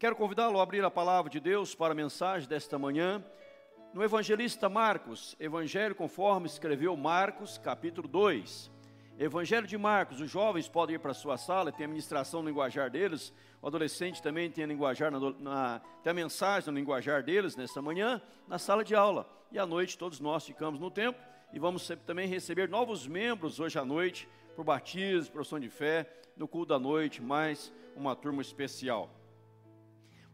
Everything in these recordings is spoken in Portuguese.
Quero convidá-lo a abrir a palavra de Deus para a mensagem desta manhã, no evangelista Marcos, evangelho conforme escreveu Marcos, capítulo 2. Evangelho de Marcos, os jovens podem ir para a sua sala, tem a ministração no linguajar deles, o adolescente também tem a linguajar, na, na, tem a mensagem no linguajar deles nesta manhã, na sala de aula. E à noite todos nós ficamos no templo e vamos também receber novos membros hoje à noite, por batismo, profissão de fé, no culto da noite, mais uma turma especial.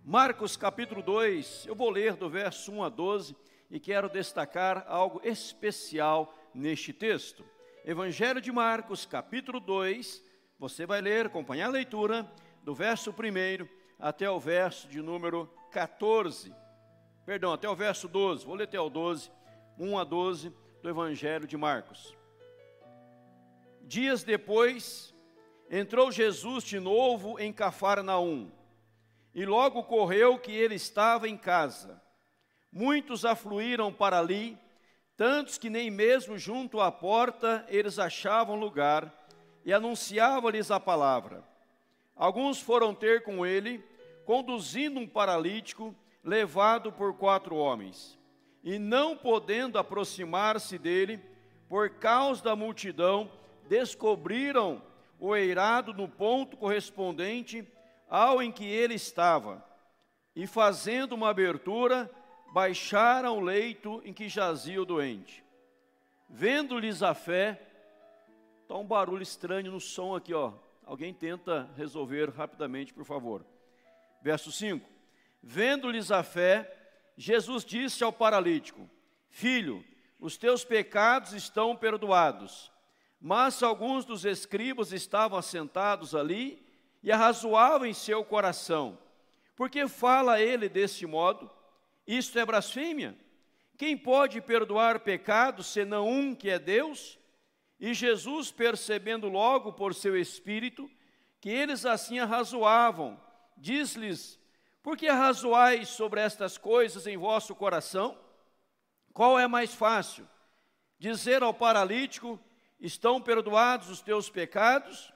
Marcos capítulo 2, eu vou ler do verso 1 a 12 e quero destacar algo especial neste texto. Evangelho de Marcos, capítulo 2, você vai ler, acompanhar a leitura, do verso 1 até o verso de número 14. Perdão, até o verso 12, vou ler até o 12, 1 a 12 do Evangelho de Marcos. Dias depois, entrou Jesus de novo em Cafarnaum e logo correu que ele estava em casa. Muitos afluíram para ali, tantos que nem mesmo junto à porta eles achavam lugar, e anunciavam-lhes a palavra. Alguns foram ter com ele, conduzindo um paralítico, levado por quatro homens. E não podendo aproximar-se dele, por causa da multidão, descobriram o eirado no ponto correspondente ao em que ele estava, e fazendo uma abertura, baixaram o leito em que jazia o doente. Vendo-lhes a fé, está um barulho estranho no som aqui, ó. Alguém tenta resolver rapidamente, por favor. Verso 5: Vendo-lhes a fé, Jesus disse ao paralítico: Filho, os teus pecados estão perdoados. Mas alguns dos escribas estavam assentados ali e arrazoava em seu coração. Porque fala ele desse modo? Isto é blasfêmia? Quem pode perdoar pecados senão um que é Deus? E Jesus, percebendo logo por seu espírito que eles assim arrazoavam, diz-lhes: Por que arrazoais sobre estas coisas em vosso coração? Qual é mais fácil? Dizer ao paralítico: Estão perdoados os teus pecados?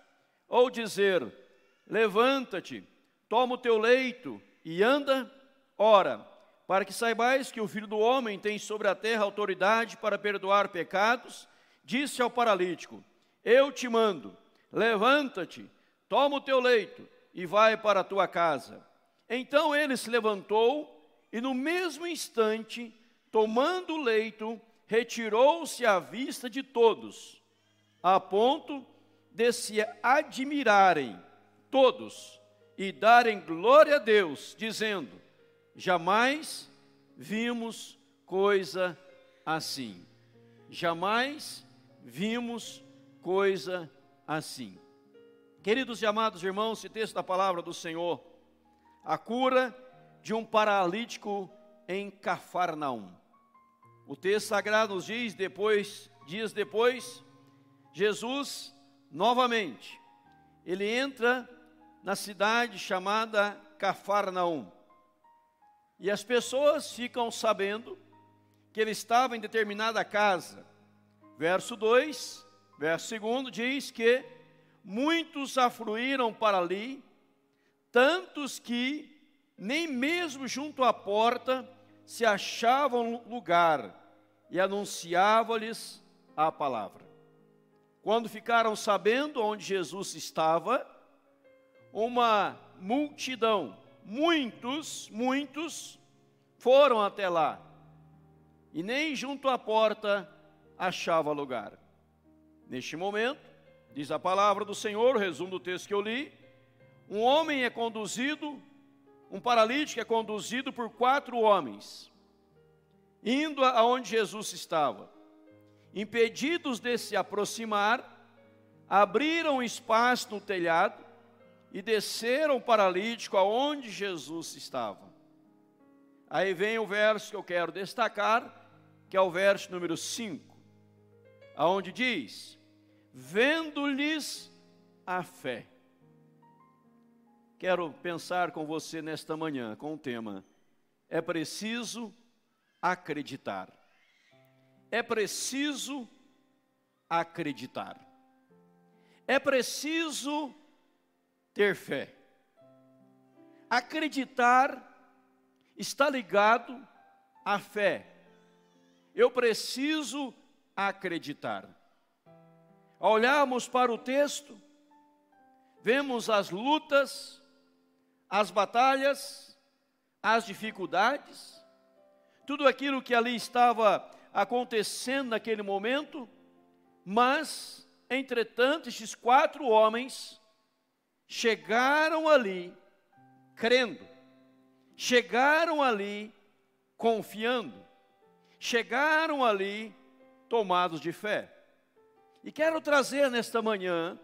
Ou dizer: Levanta-te, toma o teu leito e anda. Ora, para que saibais que o Filho do Homem tem sobre a terra autoridade para perdoar pecados, disse ao paralítico: Eu te mando, levanta-te, toma o teu leito e vai para a tua casa. Então ele se levantou e, no mesmo instante, tomando o leito, retirou-se à vista de todos, a ponto de se admirarem todos e darem glória a Deus, dizendo: jamais vimos coisa assim. Jamais vimos coisa assim. Queridos e amados irmãos, esse texto da palavra do Senhor, a cura de um paralítico em Cafarnaum. O texto sagrado nos diz, depois, dias depois, Jesus novamente, ele entra na cidade chamada Cafarnaum. E as pessoas ficam sabendo que ele estava em determinada casa. Verso 2, verso 2 diz que muitos afluíram para ali, tantos que nem mesmo junto à porta se achavam lugar, e anunciava-lhes a palavra. Quando ficaram sabendo onde Jesus estava, uma multidão, muitos, muitos foram até lá, e nem junto à porta achava lugar. Neste momento, diz a palavra do Senhor, resumo do texto que eu li, um homem é conduzido, um paralítico é conduzido por quatro homens, indo aonde Jesus estava. Impedidos de se aproximar, abriram espaço no telhado e desceram o paralítico aonde Jesus estava. Aí vem o verso que eu quero destacar, que é o verso número 5, aonde diz: Vendo-lhes a fé. Quero pensar com você nesta manhã com o tema: É preciso acreditar. É preciso acreditar. É preciso ter fé. acreditar está ligado à fé. Eu preciso acreditar. Ao olharmos para o texto, vemos as lutas, as batalhas, as dificuldades, tudo aquilo que ali estava acontecendo naquele momento, mas, entretanto, estes quatro homens chegaram ali crendo, chegaram ali confiando, chegaram ali tomados de fé. E quero trazer nesta manhã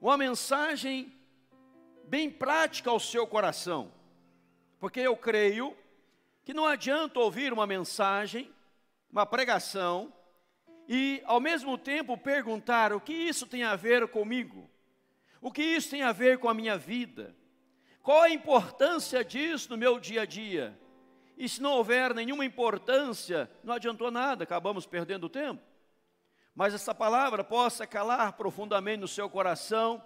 uma mensagem bem prática ao seu coração, porque eu creio que não adianta ouvir uma mensagem, uma pregação, e ao mesmo tempo perguntar o que isso tem a ver comigo, o que isso tem a ver com a minha vida, qual a importância disso no meu dia a dia. E se não houver nenhuma importância, não adiantou nada, acabamos perdendo tempo. Mas essa palavra possa calar profundamente no seu coração,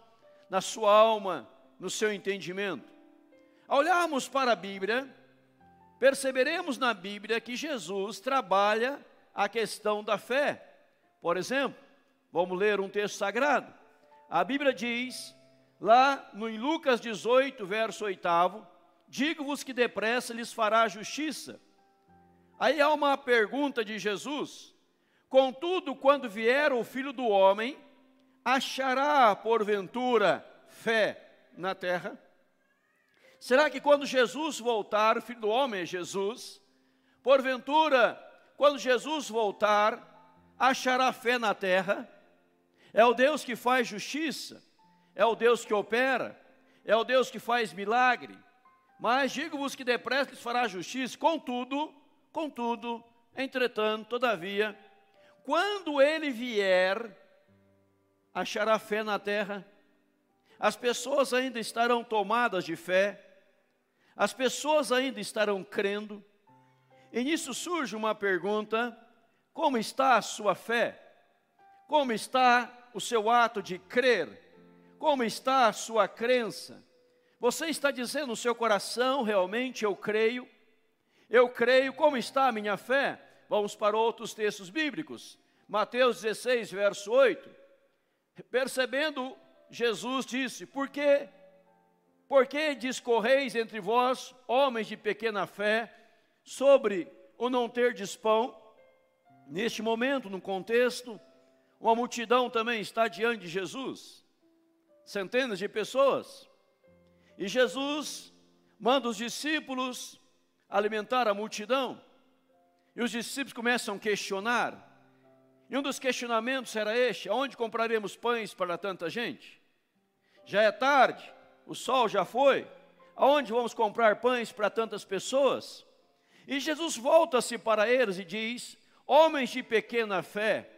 na sua alma, no seu entendimento. Ao olharmos para a Bíblia, perceberemos na Bíblia que Jesus trabalha a questão da fé. Por exemplo, vamos ler um texto sagrado. A Bíblia diz, lá no, em Lucas 18, verso 8, digo-vos que depressa lhes fará justiça. Aí há uma pergunta de Jesus: Contudo, quando vier o filho do homem, achará porventura fé na terra? Será que quando Jesus voltar, o filho do homem é Jesus, porventura, quando Jesus voltar, achará fé na terra? É o Deus que faz justiça, é o Deus que opera, é o Deus que faz milagre. Mas digo-vos que depressa lhes fará justiça, contudo, contudo, entretanto, todavia, quando ele vier, achará fé na terra? As pessoas ainda estarão tomadas de fé? As pessoas ainda estarão crendo? E nisso surge uma pergunta: como está a sua fé? Como está o seu ato de crer? Como está a sua crença? Você está dizendo no seu coração, realmente eu creio? Eu creio, como está a minha fé? Vamos para outros textos bíblicos. Mateus 16, verso 8. Percebendo, Jesus disse: Por que por que discorreis entre vós, homens de pequena fé, sobre o não ter pão? Neste momento, no contexto, uma multidão também está diante de Jesus, centenas de pessoas, e Jesus manda os discípulos alimentar a multidão, e os discípulos começam a questionar, e um dos questionamentos era este: onde compraremos pães para tanta gente? Já é tarde, o sol já foi, aonde vamos comprar pães para tantas pessoas? E Jesus volta-se para eles e diz: Homens de pequena fé,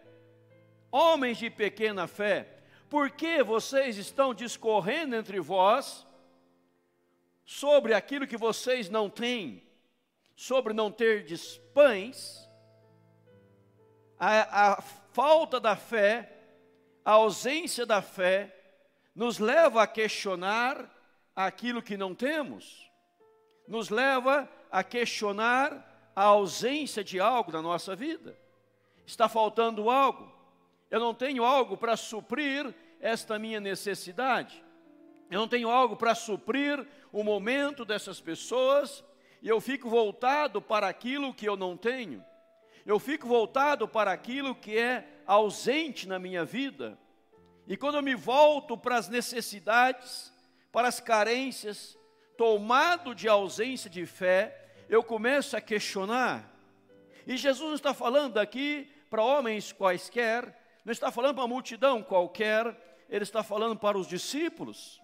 homens de pequena fé, por que vocês estão discorrendo entre vós sobre aquilo que vocês não têm, sobre não ter pães? A, a falta da fé, a ausência da fé, nos leva a questionar aquilo que não temos, nos leva a questionar a ausência de algo na nossa vida. Está faltando algo, eu não tenho algo para suprir esta minha necessidade, eu não tenho algo para suprir o momento dessas pessoas, e eu fico voltado para aquilo que eu não tenho, eu fico voltado para aquilo que é ausente na minha vida. E quando eu me volto para as necessidades, para as carências, tomado de ausência de fé, eu começo a questionar. E Jesus está falando aqui para homens quaisquer, não está falando para uma multidão qualquer, ele está falando para os discípulos.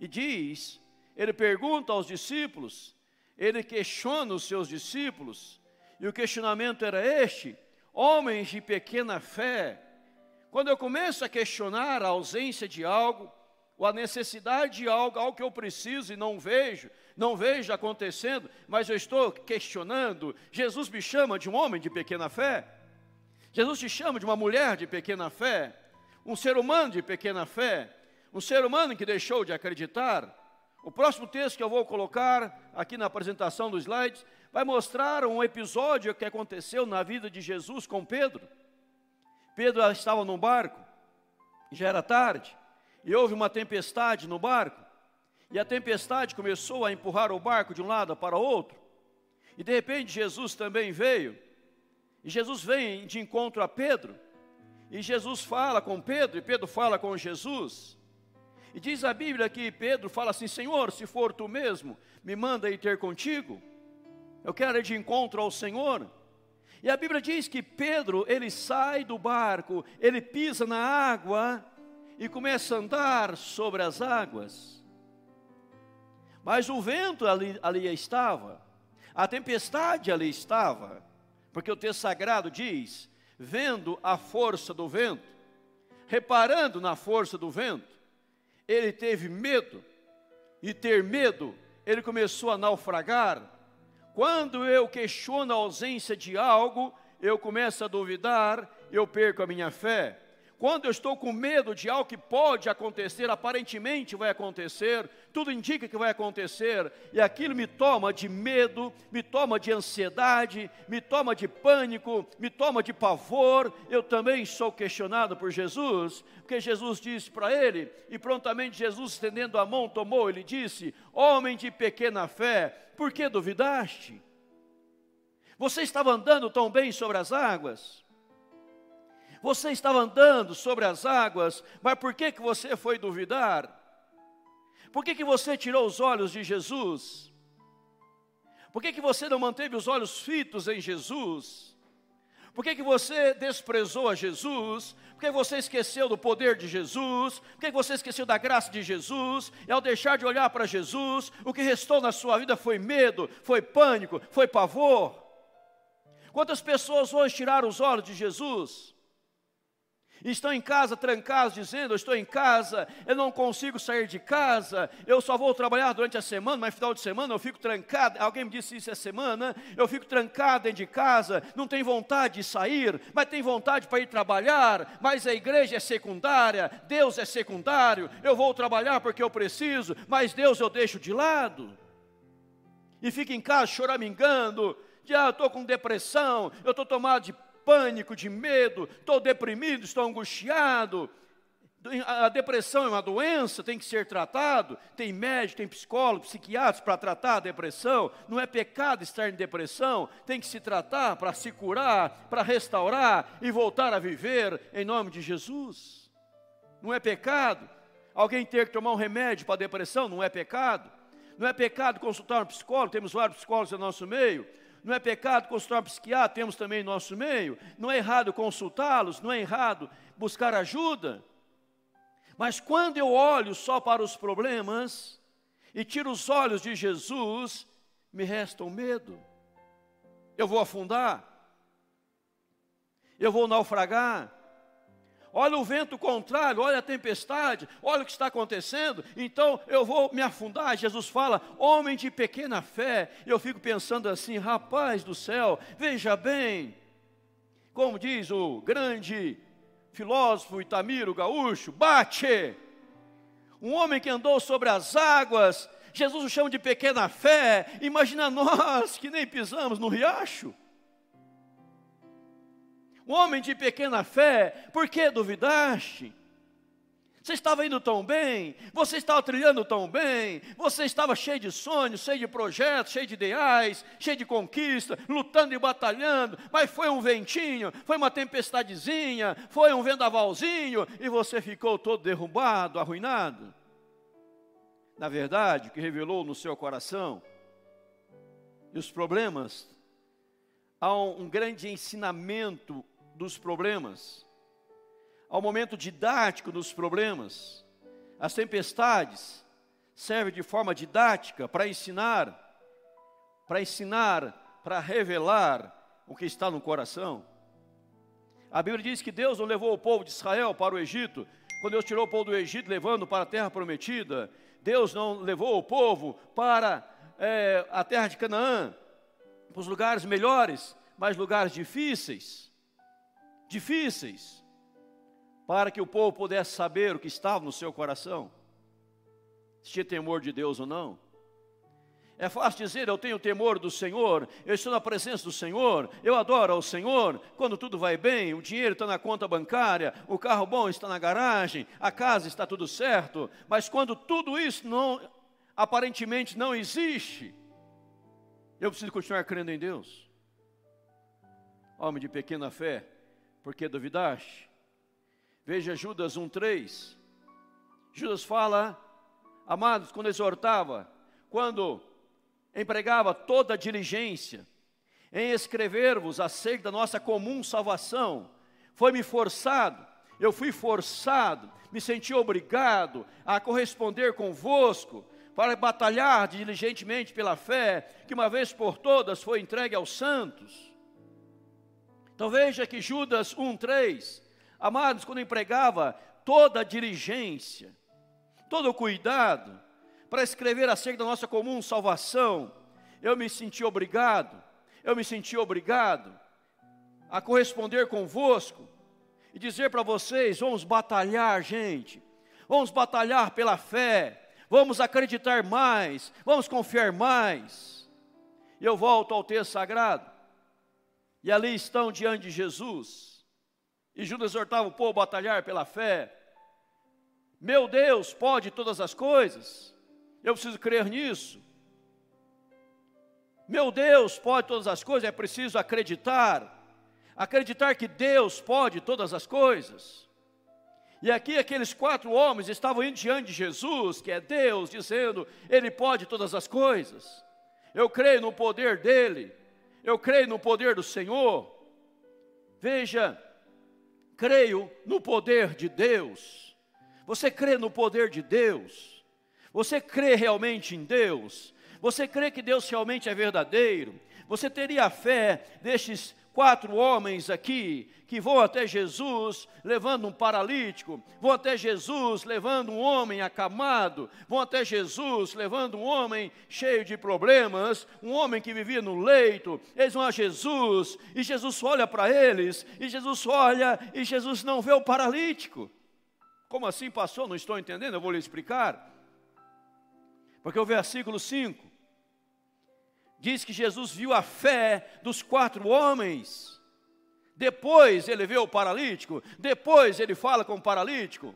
E diz, ele pergunta aos discípulos, ele questiona os seus discípulos, e o questionamento era este: homens de pequena fé, quando eu começo a questionar a ausência de algo, ou a necessidade de algo, algo que eu preciso e não vejo, não vejo acontecendo, mas eu estou questionando, Jesus me chama de um homem de pequena fé? Jesus te chama de uma mulher de pequena fé? Um ser humano de pequena fé? Um ser humano que deixou de acreditar? O próximo texto que eu vou colocar aqui na apresentação dos slides vai mostrar um episódio que aconteceu na vida de Jesus com Pedro. Pedro estava num barco, já era tarde, e houve uma tempestade no barco, e a tempestade começou a empurrar o barco de um lado para o outro, e de repente Jesus também veio, e Jesus vem de encontro a Pedro, e Jesus fala com Pedro, e Pedro fala com Jesus, e diz a Bíblia que Pedro fala assim: Senhor, se for tu mesmo, me manda ir ter contigo, eu quero ir de encontro ao Senhor. E a Bíblia diz que Pedro, ele sai do barco, ele pisa na água e começa a andar sobre as águas. Mas o vento ali, ali estava, a tempestade ali estava, porque o texto sagrado diz: vendo a força do vento, reparando na força do vento, ele teve medo, e ter medo, ele começou a naufragar, quando eu questiono a ausência de algo, eu começo a duvidar, eu perco a minha fé. Quando eu estou com medo de algo que pode acontecer, aparentemente vai acontecer, tudo indica que vai acontecer, e aquilo me toma de medo, me toma de ansiedade, me toma de pânico, me toma de pavor, eu também sou questionado por Jesus, porque Jesus disse para ele, e prontamente Jesus, estendendo a mão, tomou, ele disse: Homem de pequena fé, por que duvidaste? Você estava andando tão bem sobre as águas? Você estava andando sobre as águas, mas por que, que você foi duvidar? Por que, que você tirou os olhos de Jesus? Por que, que você não manteve os olhos fitos em Jesus? Por que, que você desprezou a Jesus? Por que você esqueceu do poder de Jesus? Por que você esqueceu da graça de Jesus? E ao deixar de olhar para Jesus, o que restou na sua vida foi medo, foi pânico, foi pavor. Quantas pessoas hoje tiraram os olhos de Jesus? Estão em casa trancados, dizendo: Eu estou em casa, eu não consigo sair de casa, eu só vou trabalhar durante a semana, mas final de semana eu fico trancado. Alguém me disse isso essa semana, eu fico trancado dentro de casa, não tenho vontade de sair, mas tenho vontade para ir trabalhar, mas a igreja é secundária, Deus é secundário, eu vou trabalhar porque eu preciso, mas Deus eu deixo de lado. E fica em casa choramingando, já ah, estou com depressão, eu estou tomado de pânico, de medo, estou deprimido, estou angustiado. A depressão é uma doença, tem que ser tratado. Tem médico, tem psicólogo, psiquiatras para tratar a depressão. Não é pecado estar em depressão, tem que se tratar para se curar, para restaurar e voltar a viver em nome de Jesus. Não é pecado. Alguém ter que tomar um remédio para a depressão, não é pecado. Não é pecado consultar um psicólogo, temos vários psicólogos no nosso meio não é pecado consultar um psiquiatra, temos também em nosso meio, não é errado consultá-los, não é errado buscar ajuda. Mas quando eu olho só para os problemas e tiro os olhos de Jesus, me resta o medo. Eu vou afundar, eu vou naufragar, olha o vento contrário, olha a tempestade, olha o que está acontecendo, então eu vou me afundar. Jesus fala, homem de pequena fé. Eu fico pensando assim, rapaz do céu, veja bem, como diz o grande filósofo Itamiro Gaúcho, bate. Um homem que andou sobre as águas, Jesus o chama de pequena fé. Imagina nós que nem pisamos no riacho homem de pequena fé, por que duvidaste? Você estava indo tão bem, você estava trilhando tão bem, você estava cheio de sonhos, cheio de projetos, cheio de ideais, cheio de conquista, lutando e batalhando, mas foi um ventinho, foi uma tempestadezinha, foi um vendavalzinho e você ficou todo derrubado, arruinado. Na verdade, o que revelou no seu coração e os problemas, há um, um grande ensinamento dos problemas, ao momento didático dos problemas. As tempestades servem de forma didática para ensinar, para ensinar, para revelar o que está no coração. A Bíblia diz que Deus não levou o povo de Israel para o Egito, quando Deus tirou o povo do Egito, levando para a terra prometida. Deus não levou o povo para é, a terra de Canaã, para os lugares melhores, mas lugares difíceis difíceis, para que o povo pudesse saber o que estava no seu coração. se tinha temor de Deus ou não. É fácil dizer, eu tenho temor do Senhor, eu estou na presença do Senhor, eu adoro ao Senhor, quando tudo vai bem, o dinheiro está na conta bancária, o carro bom está na garagem, a casa está tudo certo, mas quando tudo isso não, aparentemente não existe, eu preciso continuar crendo em Deus. Homem de pequena fé, por que duvidaste? Veja Judas 1,3. Judas fala, amados, quando exortava, quando empregava toda a diligência em escrever-vos acerca da nossa comum salvação. Foi-me forçado, eu fui forçado, me senti obrigado a corresponder convosco, para batalhar diligentemente pela fé, que uma vez por todas foi entregue aos santos. Então veja que Judas 1,3, amados, quando empregava toda a diligência, todo o cuidado, para escrever acerca da nossa comum salvação, eu me senti obrigado, eu me senti obrigado a corresponder convosco e dizer para vocês: vamos batalhar, gente, vamos batalhar pela fé, vamos acreditar mais, vamos confiar mais. E eu volto ao texto sagrado, e ali estão diante de Jesus, e Judas exortava o povo a batalhar pela fé. Meu Deus pode todas as coisas. Eu preciso crer nisso. Meu Deus pode todas as coisas, é preciso acreditar. Acreditar que Deus pode todas as coisas. E aqui aqueles quatro homens estavam indo diante de Jesus, que é Deus, dizendo: Ele pode todas as coisas. Eu creio no poder dEle. Eu creio no poder do Senhor. Veja, creio no poder de Deus. Você crê no poder de Deus? Você crê realmente em Deus? Você crê que Deus realmente é verdadeiro? Você teria a fé destes quatro homens aqui que vão até Jesus levando um paralítico, vão até Jesus levando um homem acamado, vão até Jesus levando um homem cheio de problemas, um homem que vivia no leito. Eles vão a Jesus e Jesus olha para eles, e Jesus olha e Jesus não vê o paralítico. Como assim passou? Não estou entendendo, eu vou lhe explicar. Porque o versículo 5 diz que Jesus viu a fé dos quatro homens. Depois ele vê o paralítico, depois ele fala com o paralítico.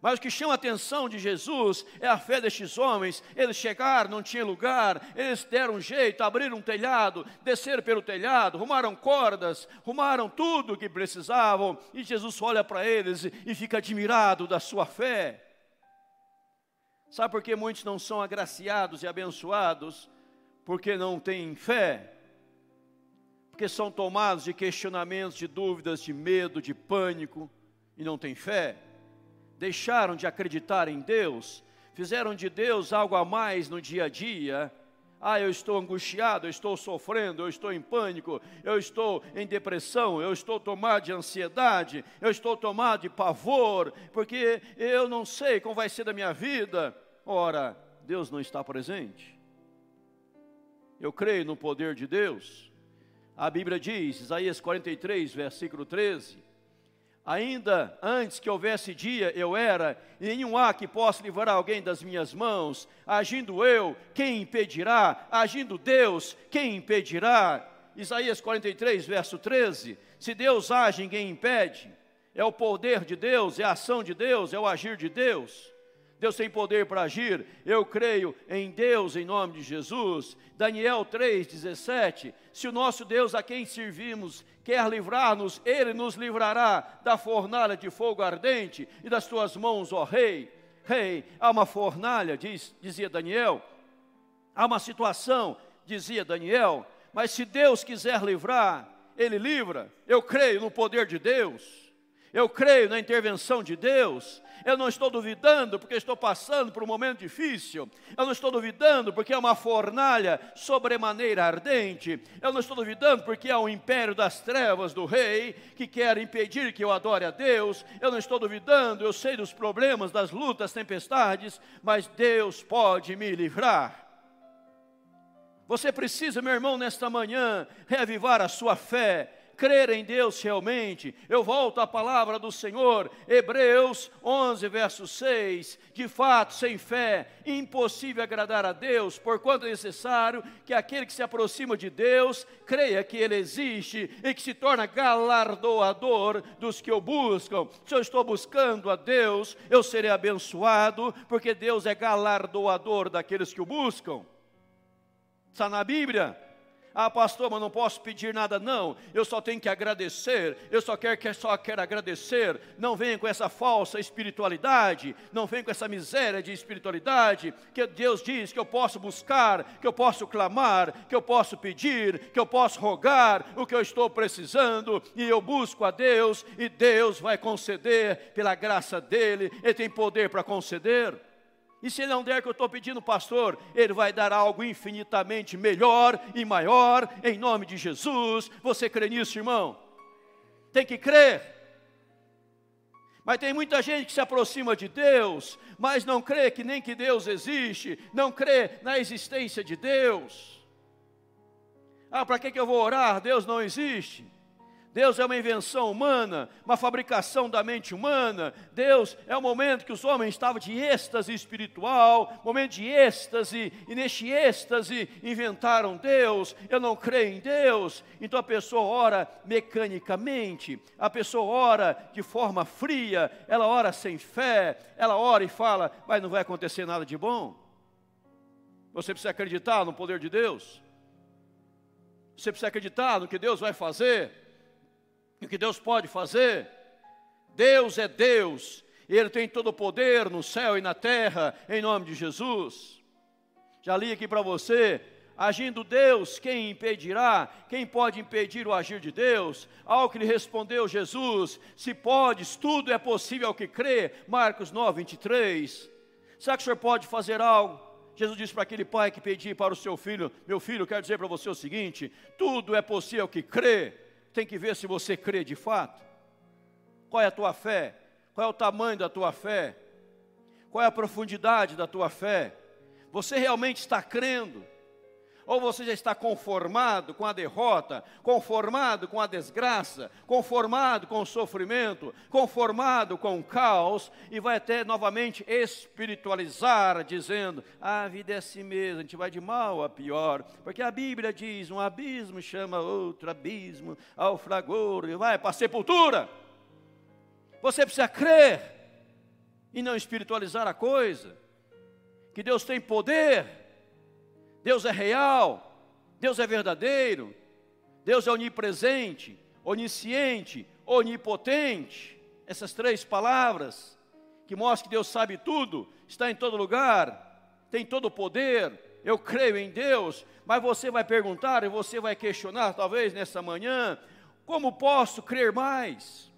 Mas o que chama a atenção de Jesus é a fé destes homens. Eles chegaram, não tinha lugar, eles deram um jeito, abriram um telhado, desceram pelo telhado, rumaram cordas, rumaram tudo o que precisavam. E Jesus olha para eles e fica admirado da sua fé. Sabe por que muitos não são agraciados e abençoados? Porque não têm fé. Porque são tomados de questionamentos, de dúvidas, de medo, de pânico e não têm fé. Deixaram de acreditar em Deus, fizeram de Deus algo a mais no dia a dia. Ah, eu estou angustiado, eu estou sofrendo, eu estou em pânico, eu estou em depressão, eu estou tomado de ansiedade, eu estou tomado de pavor, porque eu não sei como vai ser da minha vida. Ora, Deus não está presente. Eu creio no poder de Deus. A Bíblia diz, Isaías 43, versículo 13: Ainda antes que houvesse dia, eu era, e nenhum há que possa livrar alguém das minhas mãos. Agindo eu, quem impedirá? Agindo Deus, quem impedirá? Isaías 43, verso 13: Se Deus age, ninguém impede. É o poder de Deus, é a ação de Deus, é o agir de Deus. Deus tem poder para agir. Eu creio em Deus em nome de Jesus. Daniel 3:17. Se o nosso Deus a quem servimos quer livrar-nos, ele nos livrará da fornalha de fogo ardente e das tuas mãos, ó rei. Rei, há uma fornalha, diz, dizia Daniel. Há uma situação, dizia Daniel, mas se Deus quiser livrar, ele livra. Eu creio no poder de Deus. Eu creio na intervenção de Deus. Eu não estou duvidando porque estou passando por um momento difícil. Eu não estou duvidando porque é uma fornalha sobremaneira ardente. Eu não estou duvidando porque é o império das trevas do rei que quer impedir que eu adore a Deus. Eu não estou duvidando, eu sei dos problemas, das lutas, tempestades, mas Deus pode me livrar. Você precisa, meu irmão, nesta manhã, reavivar a sua fé crer em Deus realmente. Eu volto à palavra do Senhor, Hebreus 11, verso 6. De fato, sem fé, impossível agradar a Deus, porquanto é necessário que aquele que se aproxima de Deus creia que Ele existe e que se torna galardoador dos que o buscam. Se eu estou buscando a Deus, eu serei abençoado, porque Deus é galardoador daqueles que o buscam. Está na Bíblia. Ah, pastor, mas não posso pedir nada, não. Eu só tenho que agradecer. Eu só quero que só quero agradecer. Não venha com essa falsa espiritualidade, não venha com essa miséria de espiritualidade, que Deus diz que eu posso buscar, que eu posso clamar, que eu posso pedir, que eu posso rogar o que eu estou precisando, e eu busco a Deus, e Deus vai conceder pela graça dele. Ele tem poder para conceder. E se ele não der o que eu estou pedindo, pastor, ele vai dar algo infinitamente melhor e maior, em nome de Jesus. Você crê nisso, irmão? Tem que crer. Mas tem muita gente que se aproxima de Deus, mas não crê que nem que Deus existe, não crê na existência de Deus. Ah, para que, que eu vou orar? Deus não existe. Deus é uma invenção humana, uma fabricação da mente humana. Deus é o momento que os homens estavam de êxtase espiritual, momento de êxtase, e neste êxtase inventaram Deus. Eu não creio em Deus. Então a pessoa ora mecanicamente, a pessoa ora de forma fria, ela ora sem fé, ela ora e fala, mas não vai acontecer nada de bom. Você precisa acreditar no poder de Deus. Você precisa acreditar no que Deus vai fazer o que Deus pode fazer. Deus é Deus, e Ele tem todo o poder no céu e na terra, em nome de Jesus. Já li aqui para você, agindo Deus, quem impedirá? Quem pode impedir o agir de Deus? Ao que lhe respondeu Jesus: Se podes, tudo é possível ao que crê. Marcos 9, 23. Será que o senhor pode fazer algo? Jesus disse para aquele pai que pedia para o seu filho: Meu filho, quero dizer para você o seguinte: tudo é possível ao que crê tem que ver se você crê de fato. Qual é a tua fé? Qual é o tamanho da tua fé? Qual é a profundidade da tua fé? Você realmente está crendo? Ou você já está conformado com a derrota, conformado com a desgraça, conformado com o sofrimento, conformado com o caos, e vai até novamente espiritualizar, dizendo: a vida é assim mesmo, a gente vai de mal a pior, porque a Bíblia diz: um abismo chama outro abismo, ao fragor, e vai para a sepultura. Você precisa crer e não espiritualizar a coisa, que Deus tem poder Deus é real, Deus é verdadeiro, Deus é onipresente, onisciente, onipotente. Essas três palavras que mostram que Deus sabe tudo, está em todo lugar, tem todo o poder. Eu creio em Deus, mas você vai perguntar e você vai questionar, talvez nessa manhã, como posso crer mais?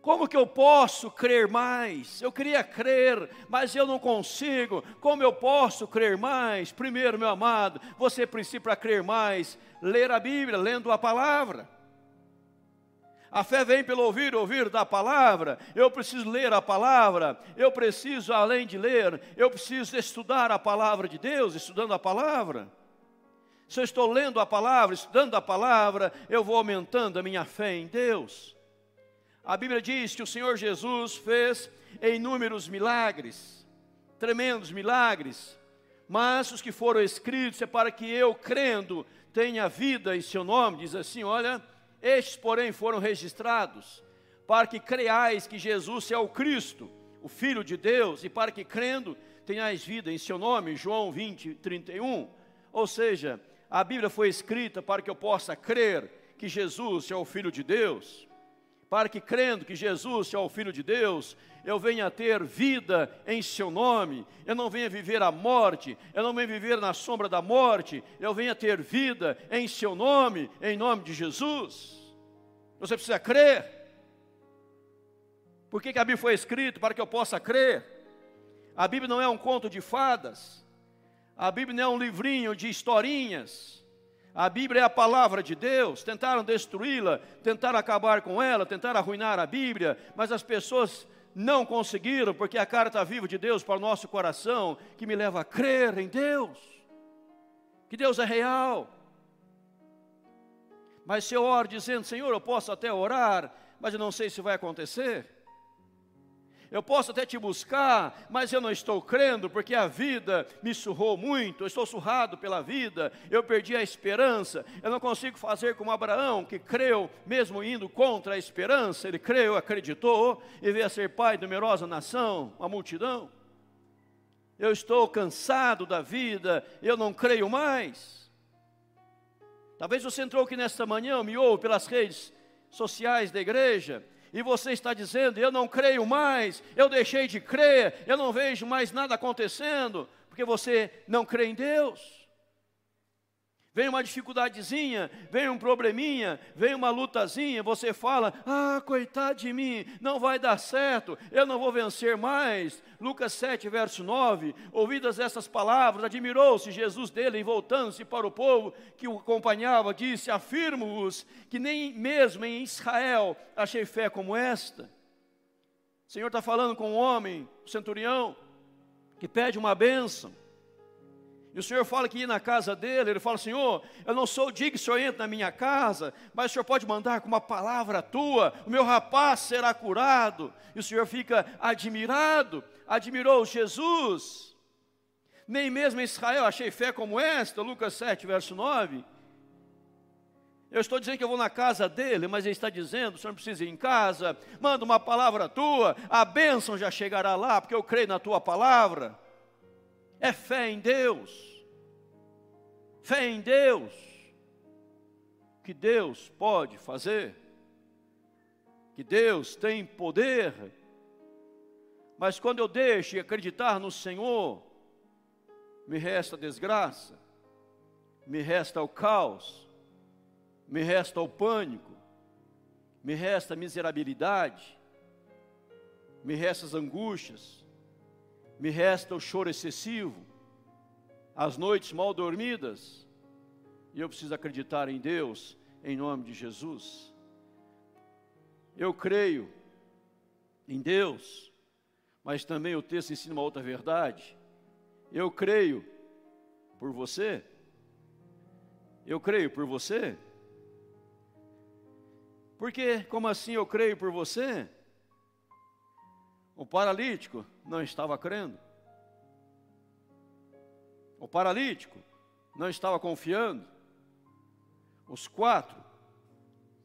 Como que eu posso crer mais? Eu queria crer, mas eu não consigo. Como eu posso crer mais? Primeiro, meu amado, você precisa para crer mais, ler a Bíblia, lendo a palavra. A fé vem pelo ouvir, ouvir da palavra. Eu preciso ler a palavra. Eu preciso, além de ler, eu preciso estudar a palavra de Deus, estudando a palavra. Se eu estou lendo a palavra, estudando a palavra, eu vou aumentando a minha fé em Deus. A Bíblia diz que o Senhor Jesus fez inúmeros milagres, tremendos milagres, mas os que foram escritos é para que eu, crendo, tenha vida em seu nome. Diz assim: olha, estes, porém, foram registrados para que creais que Jesus é o Cristo, o Filho de Deus, e para que crendo tenhais vida em seu nome. João 20, 31. Ou seja, a Bíblia foi escrita para que eu possa crer que Jesus é o Filho de Deus para que crendo que Jesus é o Filho de Deus, eu venha ter vida em seu nome, eu não venha viver a morte, eu não venha viver na sombra da morte, eu venha ter vida em seu nome, em nome de Jesus. Você precisa crer. Por que, que a Bíblia foi escrita? Para que eu possa crer. A Bíblia não é um conto de fadas, a Bíblia não é um livrinho de historinhas. A Bíblia é a palavra de Deus. Tentaram destruí-la, tentaram acabar com ela, tentaram arruinar a Bíblia, mas as pessoas não conseguiram, porque a carta viva de Deus para o nosso coração, que me leva a crer em Deus, que Deus é real. Mas se eu oro dizendo, Senhor, eu posso até orar, mas eu não sei se vai acontecer. Eu posso até te buscar, mas eu não estou crendo, porque a vida me surrou muito, eu estou surrado pela vida, eu perdi a esperança, eu não consigo fazer como Abraão, que creu, mesmo indo contra a esperança, ele creu, acreditou, e veio a ser pai de numerosa nação, uma multidão. Eu estou cansado da vida, eu não creio mais. Talvez você entrou aqui nesta manhã, me ouve pelas redes sociais da igreja, e você está dizendo: Eu não creio mais, eu deixei de crer, eu não vejo mais nada acontecendo, porque você não crê em Deus vem uma dificuldadezinha, vem um probleminha, vem uma lutazinha, você fala: "Ah, coitado de mim, não vai dar certo, eu não vou vencer mais". Lucas 7, verso 9. Ouvidas essas palavras, admirou-se Jesus dele e voltando-se para o povo que o acompanhava, disse: "Afirmo-vos que nem mesmo em Israel achei fé como esta". O Senhor está falando com um homem, um centurião, que pede uma bênção. E o Senhor fala que ir na casa dele, ele fala, Senhor, eu não sou digno que o Senhor entre na minha casa, mas o Senhor pode mandar com uma palavra tua, o meu rapaz será curado. E o Senhor fica admirado, admirou Jesus. Nem mesmo em Israel achei fé como esta, Lucas 7, verso 9. Eu estou dizendo que eu vou na casa dele, mas ele está dizendo: o senhor não precisa ir em casa, manda uma palavra tua, a bênção já chegará lá, porque eu creio na tua palavra. É fé em Deus. Fé em Deus, que Deus pode fazer, que Deus tem poder, mas quando eu deixo de acreditar no Senhor, me resta desgraça, me resta o caos, me resta o pânico, me resta a miserabilidade, me resta as angústias, me resta o choro excessivo, as noites mal dormidas, e eu preciso acreditar em Deus, em nome de Jesus. Eu creio em Deus, mas também o texto ensina uma outra verdade. Eu creio por você. Eu creio por você. Porque, como assim eu creio por você? O paralítico não estava crendo. O paralítico não estava confiando. Os quatro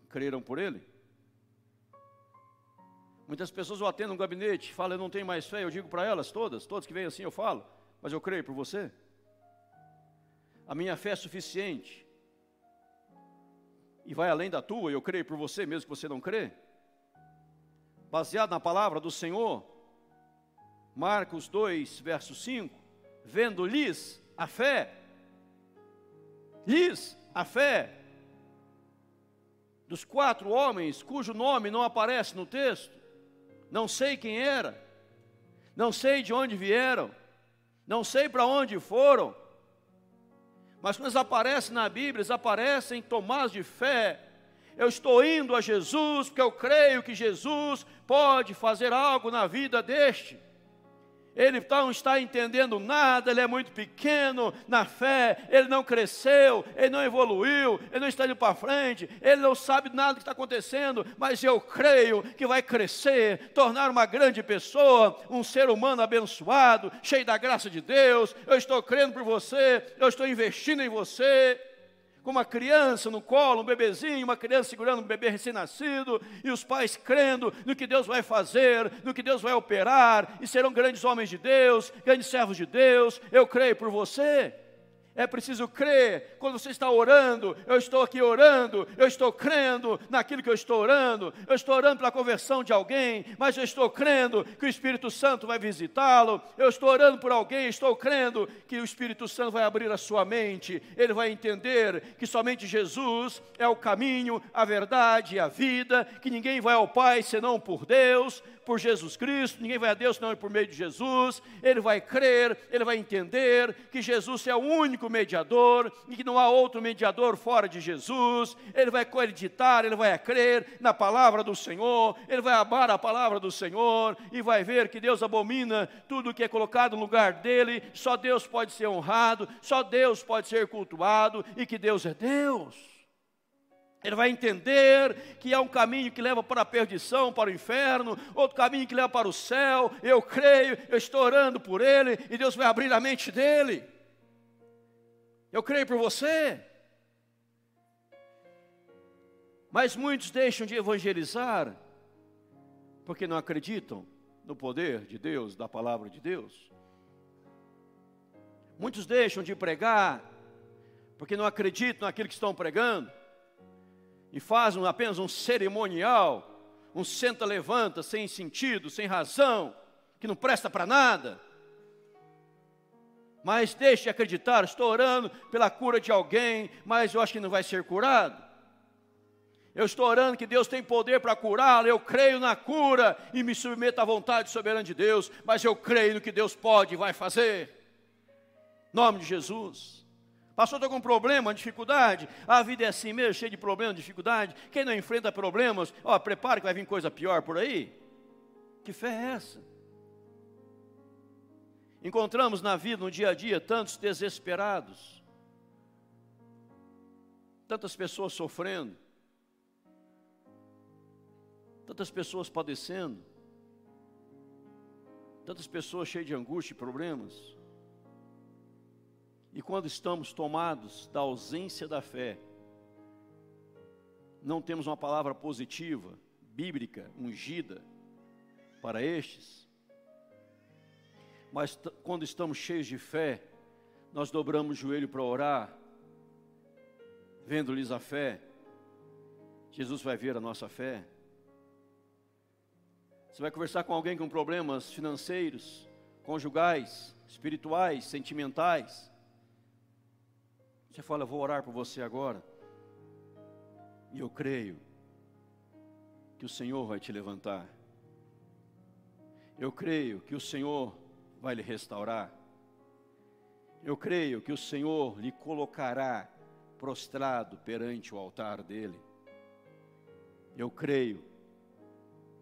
creram por ele. Muitas pessoas o atendem no gabinete, falam, eu não tenho mais fé. Eu digo para elas, todas, todas que vêm assim, eu falo, mas eu creio por você. A minha fé é suficiente. E vai além da tua, eu creio por você, mesmo que você não crê. Baseado na palavra do Senhor, Marcos 2, verso 5, vendo-lhes a fé. Lhes a fé dos quatro homens cujo nome não aparece no texto. Não sei quem era, não sei de onde vieram, não sei para onde foram, mas quando eles aparecem na Bíblia, eles aparecem tomados de fé. Eu estou indo a Jesus porque eu creio que Jesus pode fazer algo na vida deste ele não está entendendo nada, ele é muito pequeno na fé, ele não cresceu, ele não evoluiu, ele não está indo para frente, ele não sabe nada que está acontecendo, mas eu creio que vai crescer, tornar uma grande pessoa, um ser humano abençoado, cheio da graça de Deus. Eu estou crendo por você, eu estou investindo em você com uma criança no colo, um bebezinho, uma criança segurando um bebê recém-nascido, e os pais crendo no que Deus vai fazer, no que Deus vai operar, e serão grandes homens de Deus, grandes servos de Deus. Eu creio por você. É preciso crer. Quando você está orando, eu estou aqui orando, eu estou crendo naquilo que eu estou orando, eu estou orando pela conversão de alguém, mas eu estou crendo que o Espírito Santo vai visitá-lo, eu estou orando por alguém, estou crendo que o Espírito Santo vai abrir a sua mente, ele vai entender que somente Jesus é o caminho, a verdade e a vida, que ninguém vai ao Pai senão por Deus, por Jesus Cristo, ninguém vai a Deus senão por meio de Jesus. Ele vai crer, ele vai entender que Jesus é o único mediador e que não há outro mediador fora de Jesus. Ele vai acreditar, ele vai crer na palavra do Senhor, ele vai amar a palavra do Senhor e vai ver que Deus abomina tudo que é colocado no lugar dele. Só Deus pode ser honrado, só Deus pode ser cultuado e que Deus é Deus. Ele vai entender que há um caminho que leva para a perdição, para o inferno, outro caminho que leva para o céu. Eu creio, eu estou orando por ele e Deus vai abrir a mente dele. Eu creio por você. Mas muitos deixam de evangelizar porque não acreditam no poder de Deus, da palavra de Deus. Muitos deixam de pregar porque não acreditam naquilo que estão pregando e fazem apenas um cerimonial, um senta-levanta sem sentido, sem razão, que não presta para nada. Mas deixe de acreditar, estou orando pela cura de alguém, mas eu acho que não vai ser curado. Eu estou orando que Deus tem poder para curá-lo, eu creio na cura e me submeto à vontade soberana de Deus, mas eu creio no que Deus pode e vai fazer. Nome de Jesus. Estou com problema, dificuldade. A vida é assim mesmo, cheia de problemas, dificuldade. Quem não enfrenta problemas, ó, prepare que vai vir coisa pior por aí. Que fé é essa? Encontramos na vida, no dia a dia, tantos desesperados, tantas pessoas sofrendo, tantas pessoas padecendo, tantas pessoas cheias de angústia e problemas. E quando estamos tomados da ausência da fé, não temos uma palavra positiva, bíblica, ungida para estes, mas quando estamos cheios de fé, nós dobramos o joelho para orar, vendo-lhes a fé, Jesus vai ver a nossa fé. Você vai conversar com alguém com problemas financeiros, conjugais, espirituais, sentimentais. Você fala, vou orar por você agora. E eu creio que o Senhor vai te levantar. Eu creio que o Senhor vai lhe restaurar. Eu creio que o Senhor lhe colocará prostrado perante o altar dele. Eu creio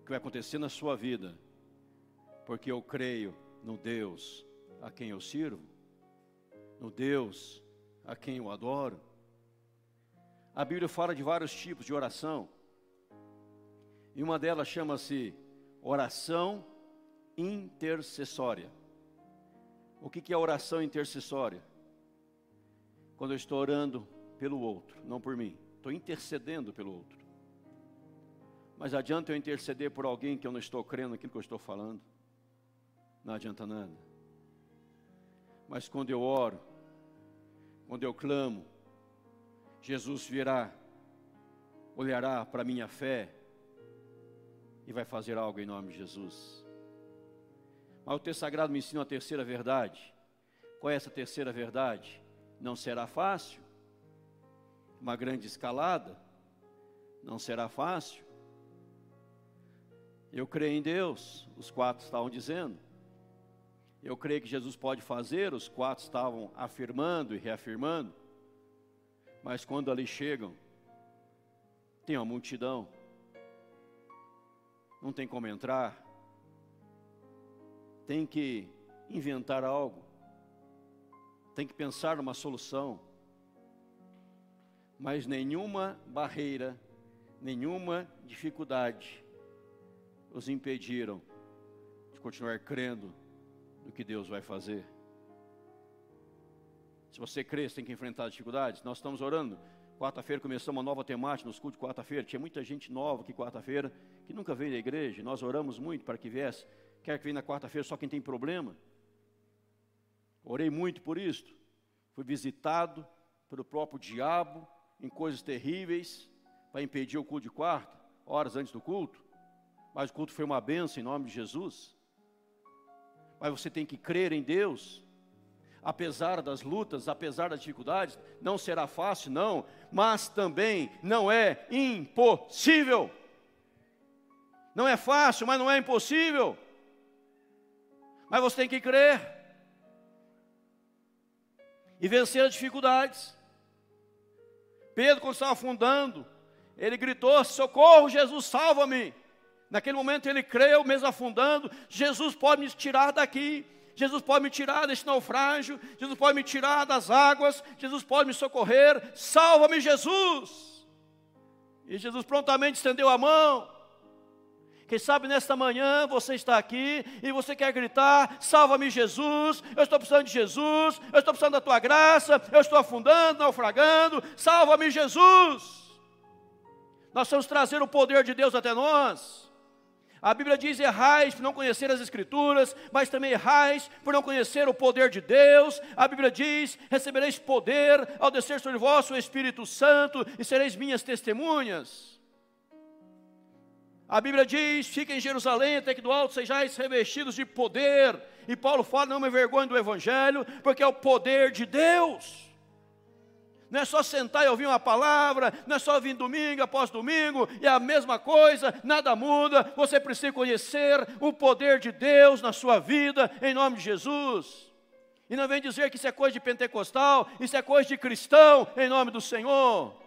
que vai acontecer na sua vida, porque eu creio no Deus a quem eu sirvo, no Deus a quem eu adoro. A Bíblia fala de vários tipos de oração. E uma delas chama-se oração intercessória. O que é oração intercessória? Quando eu estou orando pelo outro, não por mim. Estou intercedendo pelo outro. Mas adianta eu interceder por alguém que eu não estou crendo naquilo que eu estou falando? Não adianta nada. Mas quando eu oro, quando eu clamo, Jesus virá, olhará para a minha fé e vai fazer algo em nome de Jesus. Mas o texto sagrado me ensina a terceira verdade. Qual é essa terceira verdade? Não será fácil. Uma grande escalada. Não será fácil. Eu creio em Deus, os quatro estavam dizendo. Eu creio que Jesus pode fazer, os quatro estavam afirmando e reafirmando. Mas quando ali chegam, tem uma multidão, não tem como entrar, tem que inventar algo, tem que pensar numa solução, mas nenhuma barreira, nenhuma dificuldade os impediram de continuar crendo do que Deus vai fazer. Se você crê, você tem que enfrentar dificuldades. Nós estamos orando. Quarta-feira começamos uma nova temática nos cultos de quarta-feira. Tinha muita gente nova aqui quarta-feira que nunca veio da igreja. Nós oramos muito para que viesse. Quer que venha na quarta-feira só quem tem problema. Orei muito por isto. Fui visitado pelo próprio diabo em coisas terríveis para impedir o culto de quarta, horas antes do culto. Mas o culto foi uma benção em nome de Jesus mas você tem que crer em Deus. Apesar das lutas, apesar das dificuldades, não será fácil, não, mas também não é impossível. Não é fácil, mas não é impossível. Mas você tem que crer e vencer as dificuldades. Pedro, quando estava afundando, ele gritou: Socorro, Jesus, salva-me. Naquele momento ele creu, mesmo afundando, Jesus pode me tirar daqui. Jesus pode me tirar desse naufrágio, Jesus pode me tirar das águas, Jesus pode me socorrer, salva-me, Jesus. E Jesus prontamente estendeu a mão. Quem sabe nesta manhã você está aqui e você quer gritar: Salva-me, Jesus, eu estou precisando de Jesus, eu estou precisando da tua graça, eu estou afundando, naufragando, salva-me, Jesus. Nós vamos trazer o poder de Deus até nós. A Bíblia diz: errais por não conhecer as Escrituras, mas também errais por não conhecer o poder de Deus. A Bíblia diz: recebereis poder ao descer sobre vós o Espírito Santo e sereis minhas testemunhas. A Bíblia diz: fiquem em Jerusalém, até que do alto sejais revestidos de poder. E Paulo fala: não me vergonhe do Evangelho, porque é o poder de Deus não é só sentar e ouvir uma palavra, não é só vir domingo após domingo, é a mesma coisa, nada muda, você precisa conhecer o poder de Deus na sua vida, em nome de Jesus. E não vem dizer que isso é coisa de pentecostal, isso é coisa de cristão, em nome do Senhor.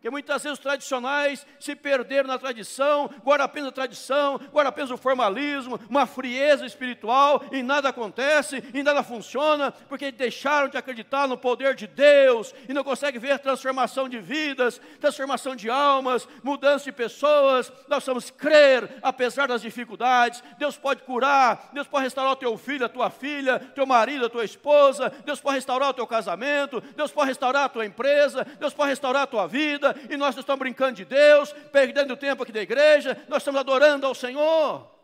Porque muitas vezes os tradicionais se perderam na tradição, guardam apenas a tradição, guardam apenas o formalismo, uma frieza espiritual, e nada acontece, e nada funciona, porque deixaram de acreditar no poder de Deus, e não conseguem ver transformação de vidas, transformação de almas, mudança de pessoas. Nós vamos crer, apesar das dificuldades. Deus pode curar, Deus pode restaurar o teu filho, a tua filha, teu marido, a tua esposa, Deus pode restaurar o teu casamento, Deus pode restaurar a tua empresa, Deus pode restaurar a tua vida e nós não estamos brincando de Deus, perdendo tempo aqui da igreja, nós estamos adorando ao Senhor.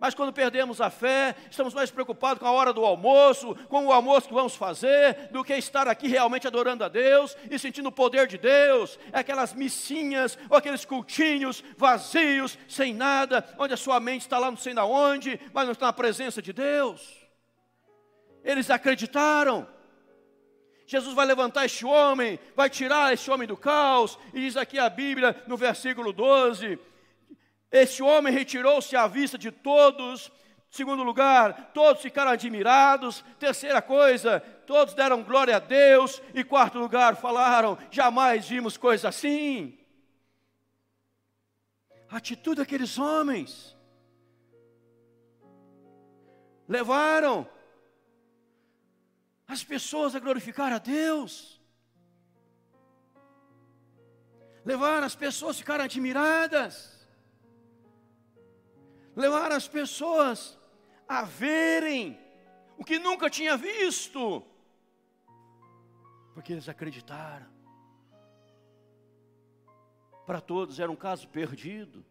Mas quando perdemos a fé, estamos mais preocupados com a hora do almoço, com o almoço que vamos fazer, do que estar aqui realmente adorando a Deus e sentindo o poder de Deus. É aquelas missinhas ou aqueles cultinhos vazios, sem nada, onde a sua mente está lá não sei na onde, mas não está na presença de Deus. Eles acreditaram, Jesus vai levantar este homem, vai tirar este homem do caos, e diz aqui a Bíblia no versículo 12: Este homem retirou-se à vista de todos. Segundo lugar, todos ficaram admirados. Terceira coisa, todos deram glória a Deus. E quarto lugar, falaram: jamais vimos coisa assim. A atitude daqueles homens levaram as pessoas a glorificar a Deus, levar as pessoas a ficarem admiradas, levar as pessoas a verem o que nunca tinha visto, porque eles acreditaram. Para todos era um caso perdido,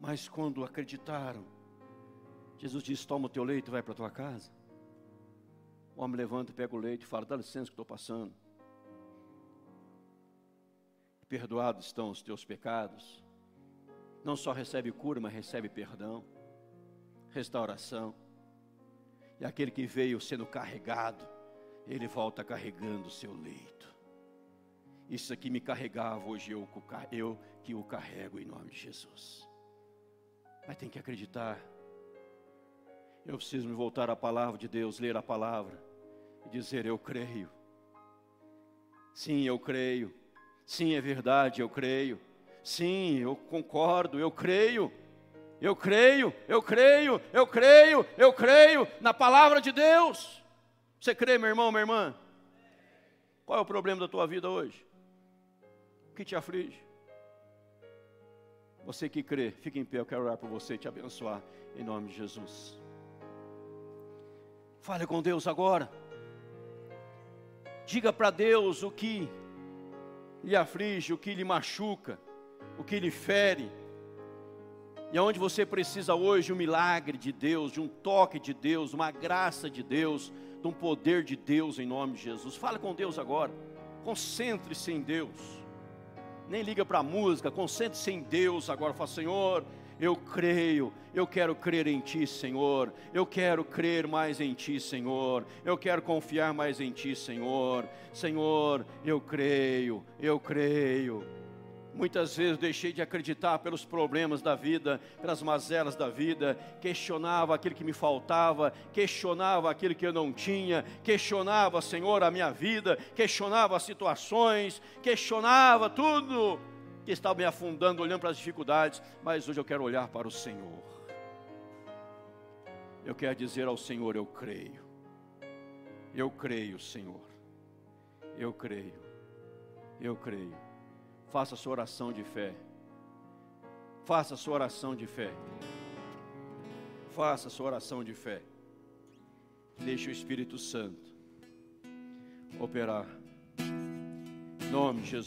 mas quando acreditaram, Jesus disse: Toma o teu leito e vai para a tua casa. O homem levanta, pega o leito e fala: Dá licença que estou passando. Perdoados estão os teus pecados. Não só recebe cura, mas recebe perdão, restauração. E aquele que veio sendo carregado, ele volta carregando o seu leito. Isso aqui me carregava, hoje eu, eu que o carrego em nome de Jesus. Mas tem que acreditar eu preciso me voltar à palavra de Deus, ler a palavra e dizer: Eu creio. Sim, eu creio. Sim, é verdade, eu creio. Sim, eu concordo, eu creio. Eu creio, eu creio, eu creio, eu creio na palavra de Deus. Você crê, meu irmão, minha irmã? Qual é o problema da tua vida hoje? O que te aflige? Você que crê, fique em pé, eu quero orar por você e te abençoar, em nome de Jesus. Fale com Deus agora. Diga para Deus o que lhe aflige, o que lhe machuca, o que lhe fere. E aonde você precisa hoje um milagre de Deus, de um toque de Deus, uma graça de Deus, de um poder de Deus em nome de Jesus. Fale com Deus agora. Concentre-se em Deus. Nem liga para a música, concentre-se em Deus agora. Fala, Senhor, eu creio, eu quero crer em Ti, Senhor. Eu quero crer mais em Ti, Senhor. Eu quero confiar mais em Ti, Senhor. Senhor, eu creio, eu creio. Muitas vezes deixei de acreditar pelos problemas da vida, pelas mazelas da vida, questionava aquilo que me faltava, questionava aquilo que eu não tinha, questionava, Senhor, a minha vida, questionava as situações, questionava tudo que estava me afundando, olhando para as dificuldades, mas hoje eu quero olhar para o Senhor. Eu quero dizer ao Senhor: Eu creio, eu creio, Senhor, eu creio. Eu creio. Faça a sua oração de fé. Faça a sua oração de fé. Faça a sua oração de fé. Deixe o Espírito Santo operar. Em nome de Jesus.